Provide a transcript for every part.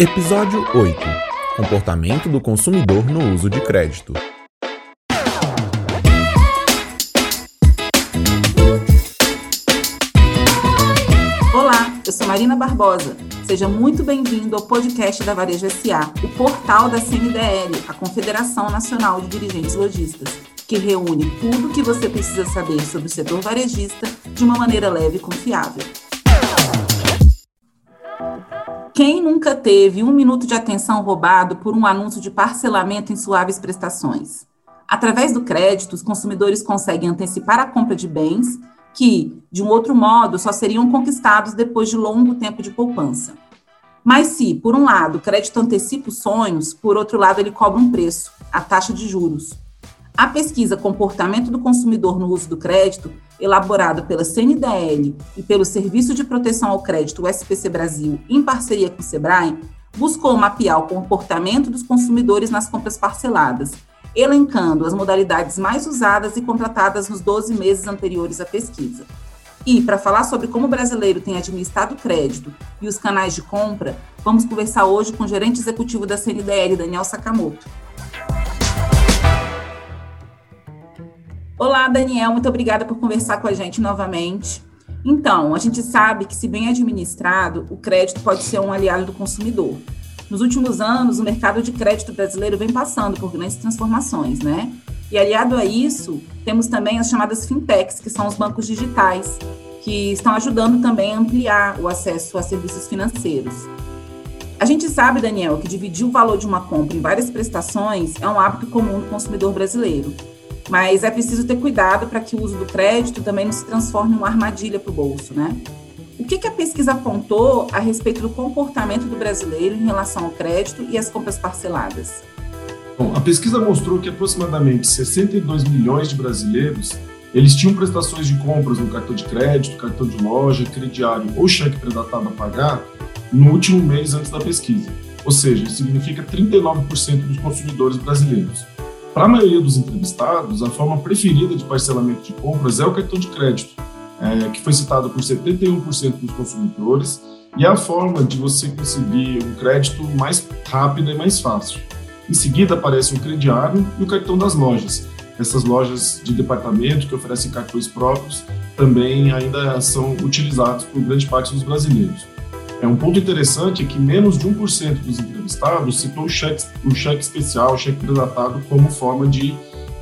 Episódio 8 Comportamento do consumidor no uso de crédito. Olá, eu sou Marina Barbosa. Seja muito bem-vindo ao podcast da Varejo SA, o portal da CNDL, a Confederação Nacional de Dirigentes Lojistas, que reúne tudo o que você precisa saber sobre o setor varejista de uma maneira leve e confiável. Quem nunca teve um minuto de atenção roubado por um anúncio de parcelamento em suaves prestações? Através do crédito, os consumidores conseguem antecipar a compra de bens que, de um outro modo, só seriam conquistados depois de longo tempo de poupança. Mas se, por um lado, o crédito antecipa os sonhos, por outro lado, ele cobra um preço, a taxa de juros. A pesquisa Comportamento do Consumidor no Uso do Crédito, elaborada pela CNDL e pelo Serviço de Proteção ao Crédito, SPC Brasil, em parceria com o SEBRAE, buscou mapear o comportamento dos consumidores nas compras parceladas, elencando as modalidades mais usadas e contratadas nos 12 meses anteriores à pesquisa. E, para falar sobre como o brasileiro tem administrado crédito e os canais de compra, vamos conversar hoje com o gerente executivo da CNDL, Daniel Sakamoto. Olá, Daniel, muito obrigada por conversar com a gente novamente. Então, a gente sabe que, se bem administrado, o crédito pode ser um aliado do consumidor. Nos últimos anos, o mercado de crédito brasileiro vem passando por grandes transformações, né? E aliado a isso, temos também as chamadas fintechs, que são os bancos digitais, que estão ajudando também a ampliar o acesso a serviços financeiros. A gente sabe, Daniel, que dividir o valor de uma compra em várias prestações é um hábito comum do consumidor brasileiro. Mas é preciso ter cuidado para que o uso do crédito também não se transforme em uma armadilha para o bolso, né? O que, que, a pesquisa apontou a respeito do comportamento do brasileiro em relação ao crédito e às compras parceladas? Bom, a pesquisa mostrou que aproximadamente 62 milhões de brasileiros eles tinham prestações de compras no cartão de crédito, cartão de loja, crediário ou cheque predatado a pagar no último mês antes da pesquisa. Ou seja, significa 39% dos consumidores brasileiros. Para a maioria dos entrevistados, a forma preferida de parcelamento de compras é o cartão de crédito, é, que foi citado por 71% dos consumidores, e é a forma de você conseguir um crédito mais rápido e mais fácil. Em seguida aparece o crediário e o cartão das lojas. Essas lojas de departamento que oferecem cartões próprios também ainda são utilizados por grande parte dos brasileiros. É um ponto interessante é que menos de 1% dos entrevistados citou o cheque, o cheque especial, o cheque predatado, como forma de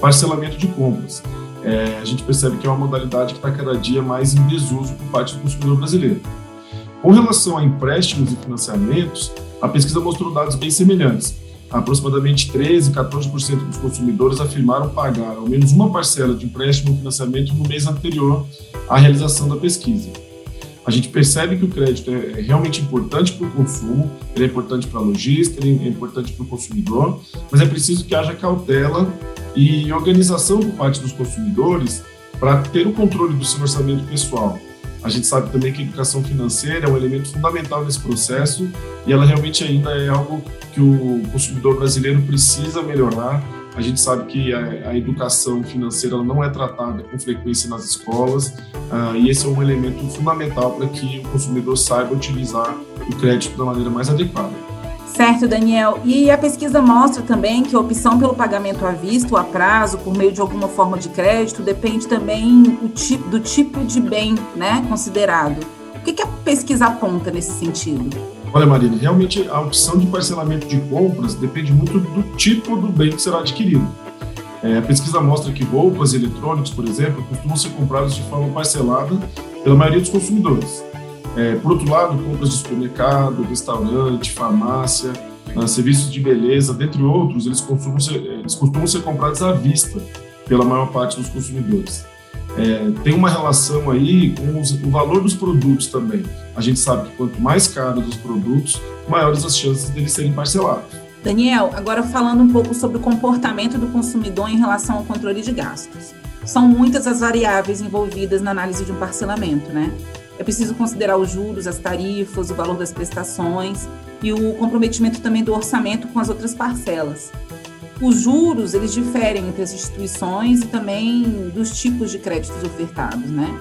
parcelamento de compras. É, a gente percebe que é uma modalidade que está cada dia mais em desuso por parte do consumidor brasileiro. Com relação a empréstimos e financiamentos, a pesquisa mostrou dados bem semelhantes. Aproximadamente 13, 14% dos consumidores afirmaram pagar ao menos uma parcela de empréstimo ou financiamento no mês anterior à realização da pesquisa a gente percebe que o crédito é, é realmente importante para o consumo, ele é importante para a logística, ele é importante para o consumidor, mas é preciso que haja cautela e organização por parte dos consumidores para ter o controle do seu orçamento pessoal. A gente sabe também que a educação financeira é um elemento fundamental nesse processo e ela realmente ainda é algo que o consumidor brasileiro precisa melhorar a gente sabe que a, a educação financeira não é tratada com frequência nas escolas uh, e esse é um elemento fundamental para que o consumidor saiba utilizar o crédito da maneira mais adequada. Certo, Daniel. E a pesquisa mostra também que a opção pelo pagamento à vista ou a prazo, por meio de alguma forma de crédito, depende também do tipo de bem né, considerado. O que, que a pesquisa aponta nesse sentido? Olha, Marina, realmente a opção de parcelamento de compras depende muito do tipo do bem que será adquirido. É, a pesquisa mostra que roupas e eletrônicos, por exemplo, costumam ser comprados de forma parcelada pela maioria dos consumidores. É, por outro lado, compras de supermercado, restaurante, farmácia, uh, serviços de beleza, dentre outros, eles ser, eles costumam ser comprados à vista pela maior parte dos consumidores é, tem uma relação aí com os, o valor dos produtos também. A gente sabe que quanto mais caros os produtos, maiores as chances deles serem parcelados. Daniel, agora falando um pouco sobre o comportamento do consumidor em relação ao controle de gastos. São muitas as variáveis envolvidas na análise de um parcelamento, né? É preciso considerar os juros, as tarifas, o valor das prestações e o comprometimento também do orçamento com as outras parcelas. Os juros, eles diferem entre as instituições e também dos tipos de créditos ofertados, né?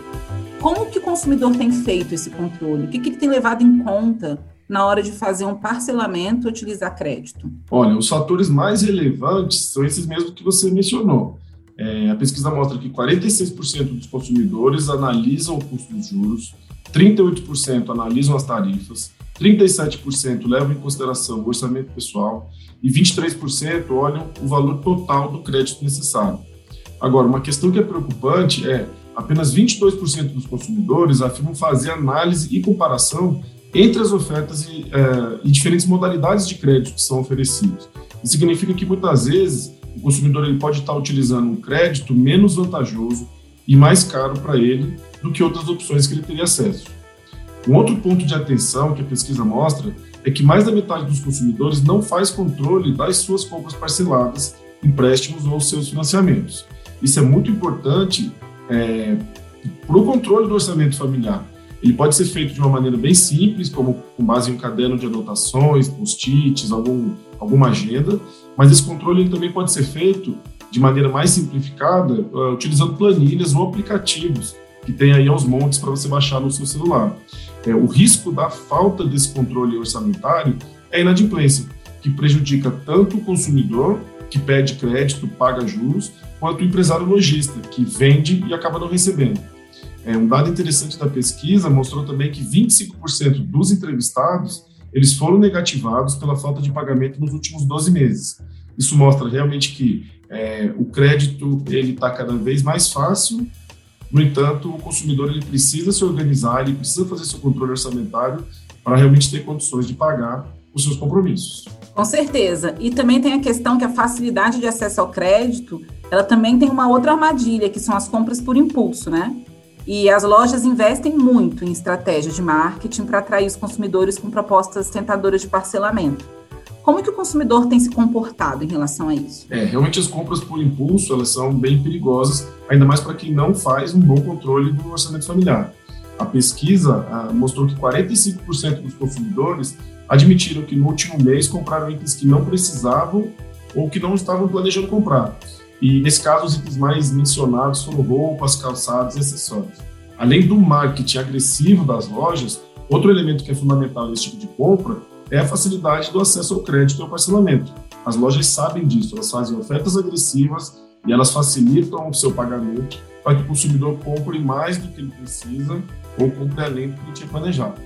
Como que o consumidor tem feito esse controle? O que, que ele tem levado em conta na hora de fazer um parcelamento e utilizar crédito? Olha, os fatores mais relevantes são esses mesmos que você mencionou. É, a pesquisa mostra que 46% dos consumidores analisam o custo dos juros, 38% analisam as tarifas, 37% levam em consideração o orçamento pessoal e 23% olham o valor total do crédito necessário. Agora, uma questão que é preocupante é apenas 22% dos consumidores afirmam fazer análise e comparação entre as ofertas e, é, e, diferentes modalidades de crédito que são oferecidos. Isso significa que muitas vezes o consumidor ele pode estar utilizando um crédito menos vantajoso e mais caro para ele do que outras opções que ele teria acesso. Um outro ponto de atenção que a pesquisa mostra é que mais da metade dos consumidores não faz controle das suas compras parceladas, empréstimos ou seus financiamentos. Isso é muito importante é, para o controle do orçamento familiar. Ele pode ser feito de uma maneira bem simples, como com base em um caderno de anotações, post-its, algum, alguma agenda, mas esse controle ele também pode ser feito de maneira mais simplificada, uh, utilizando planilhas ou aplicativos que tem aí aos montes para você baixar no seu celular. É, o risco da falta desse controle orçamentário é inadimplência, que prejudica tanto o consumidor, que pede crédito, paga juros, quanto o empresário lojista, que vende e acaba não recebendo. É, um dado interessante da pesquisa mostrou também que 25% dos entrevistados eles foram negativados pela falta de pagamento nos últimos 12 meses. Isso mostra realmente que é, o crédito ele está cada vez mais fácil no entanto, o consumidor ele precisa se organizar, ele precisa fazer seu controle orçamentário para realmente ter condições de pagar os seus compromissos. Com certeza. E também tem a questão que a facilidade de acesso ao crédito, ela também tem uma outra armadilha, que são as compras por impulso, né? E as lojas investem muito em estratégias de marketing para atrair os consumidores com propostas tentadoras de parcelamento. Como que o consumidor tem se comportado em relação a isso? É, realmente as compras por impulso, elas são bem perigosas, ainda mais para quem não faz um bom controle do orçamento familiar. A pesquisa ah, mostrou que 45% dos consumidores admitiram que no último mês compraram itens que não precisavam ou que não estavam planejando comprar. E nesse caso, os itens mais mencionados foram roupas, calçados e acessórios. Além do marketing agressivo das lojas, outro elemento que é fundamental nesse tipo de compra é a facilidade do acesso ao crédito e ao parcelamento. As lojas sabem disso, elas fazem ofertas agressivas e elas facilitam o seu pagamento para que o consumidor compre mais do que ele precisa ou compre além do que ele tinha planejado.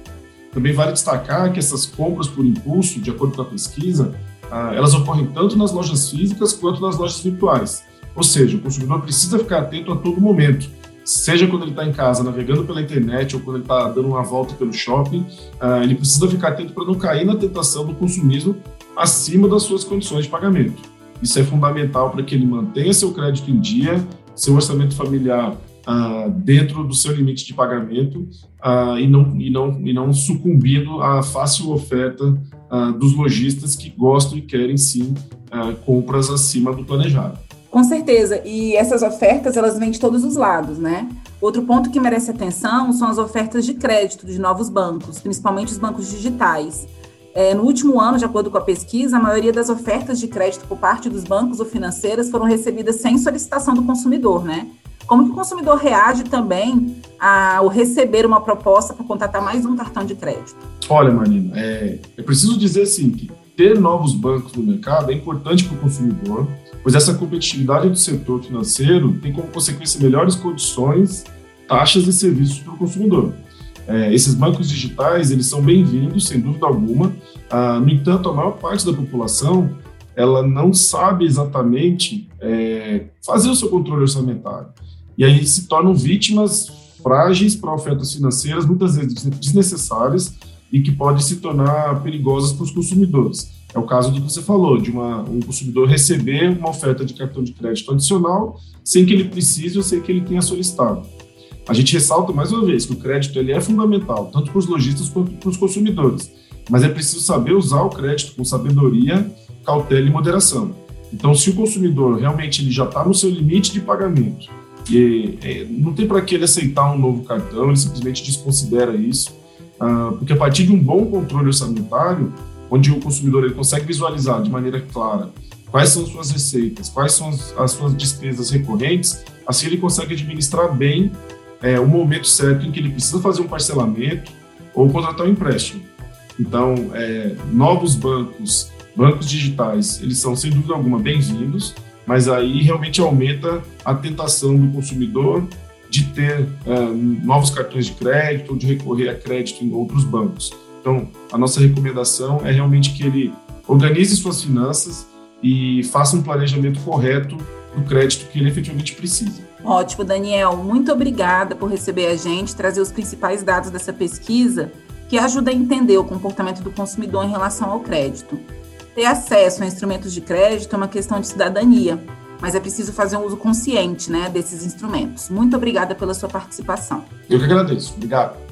Também vale destacar que essas compras por impulso, de acordo com a pesquisa, ah, elas ocorrem tanto nas lojas físicas quanto nas lojas virtuais. Ou seja, o consumidor precisa ficar atento a todo momento seja quando ele está em casa navegando pela internet ou quando ele está dando uma volta pelo shopping, uh, ele precisa ficar atento para não cair na tentação do consumismo acima das suas condições de pagamento. Isso é fundamental para que ele mantenha seu crédito em dia, seu orçamento familiar uh, dentro do seu limite de pagamento uh, e, não, e, não, e não sucumbindo à fácil oferta dos lojistas que gostam e querem sim compras acima do planejado. Com certeza. E essas ofertas, elas vêm de todos os lados, né? Outro ponto que merece atenção são as ofertas de crédito de novos bancos, principalmente os bancos digitais. É, no último ano, de acordo com a pesquisa, a maioria das ofertas de crédito por parte dos bancos ou financeiras foram recebidas sem solicitação do consumidor, né? Como que o consumidor reage também ao receber uma proposta para contratar mais um cartão de crédito? Olha, Marina, é, é preciso dizer assim que ter novos bancos no mercado é importante para o consumidor, pois essa competitividade do setor financeiro tem como consequência melhores condições, taxas e serviços para o consumidor. É, esses bancos digitais eles são bem-vindos, sem dúvida alguma. Ah, no entanto, a maior parte da população ela não sabe exatamente é, fazer o seu controle orçamentário. E aí se tornam vítimas frágeis para ofertas financeiras, muitas vezes desnecessárias, e que podem se tornar perigosas para os consumidores. É o caso do que você falou, de uma, um consumidor receber uma oferta de cartão de crédito adicional sem que ele precise ou sem que ele tenha solicitado. A gente ressalta mais uma vez que o crédito ele é fundamental, tanto para os lojistas quanto para os consumidores, mas é preciso saber usar o crédito com sabedoria, cautela e moderação. Então, se o consumidor realmente ele já está no seu limite de pagamento, e, é, não tem para que ele aceitar um novo cartão, ele simplesmente desconsidera isso, ah, porque a partir de um bom controle orçamentário, onde o consumidor ele consegue visualizar de maneira clara quais são suas receitas, quais são as, as suas despesas recorrentes, assim ele consegue administrar bem é, o momento certo em que ele precisa fazer um parcelamento ou contratar um empréstimo. Então, é, novos bancos, bancos digitais, eles são sem dúvida alguma bem-vindos, mas aí realmente aumenta a tentação do consumidor de ter é, novos cartões de crédito ou de recorrer a crédito em outros bancos. Então, a nossa recomendação é realmente que ele organize suas finanças e faça um planejamento correto do crédito que ele efetivamente precisa. Ótimo, Daniel. Muito obrigada por receber a gente, trazer os principais dados dessa pesquisa que ajuda a entender o comportamento do consumidor em relação ao crédito. Ter acesso a instrumentos de crédito é uma questão de cidadania, mas é preciso fazer um uso consciente né, desses instrumentos. Muito obrigada pela sua participação. Eu que agradeço. Obrigado.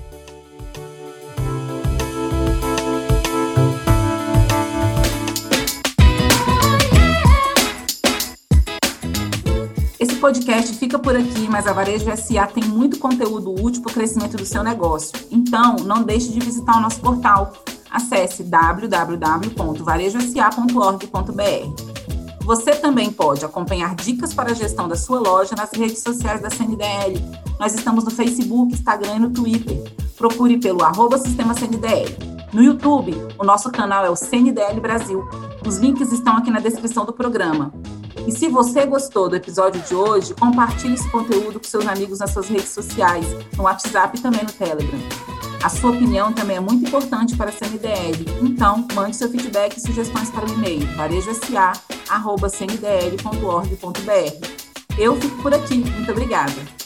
podcast fica por aqui, mas a Varejo SA tem muito conteúdo útil para o crescimento do seu negócio. Então, não deixe de visitar o nosso portal. Acesse www.varejosa.org.br. Você também pode acompanhar dicas para a gestão da sua loja nas redes sociais da CNDL. Nós estamos no Facebook, Instagram e no Twitter. Procure pelo arroba Sistema CNDL. No YouTube, o nosso canal é o CNDL Brasil. Os links estão aqui na descrição do programa. E se você gostou do episódio de hoje, compartilhe esse conteúdo com seus amigos nas suas redes sociais, no WhatsApp e também no Telegram. A sua opinião também é muito importante para a CNDL, então mande seu feedback e sugestões para o e-mail varejosa.cndl.org.br. Eu fico por aqui. Muito obrigada.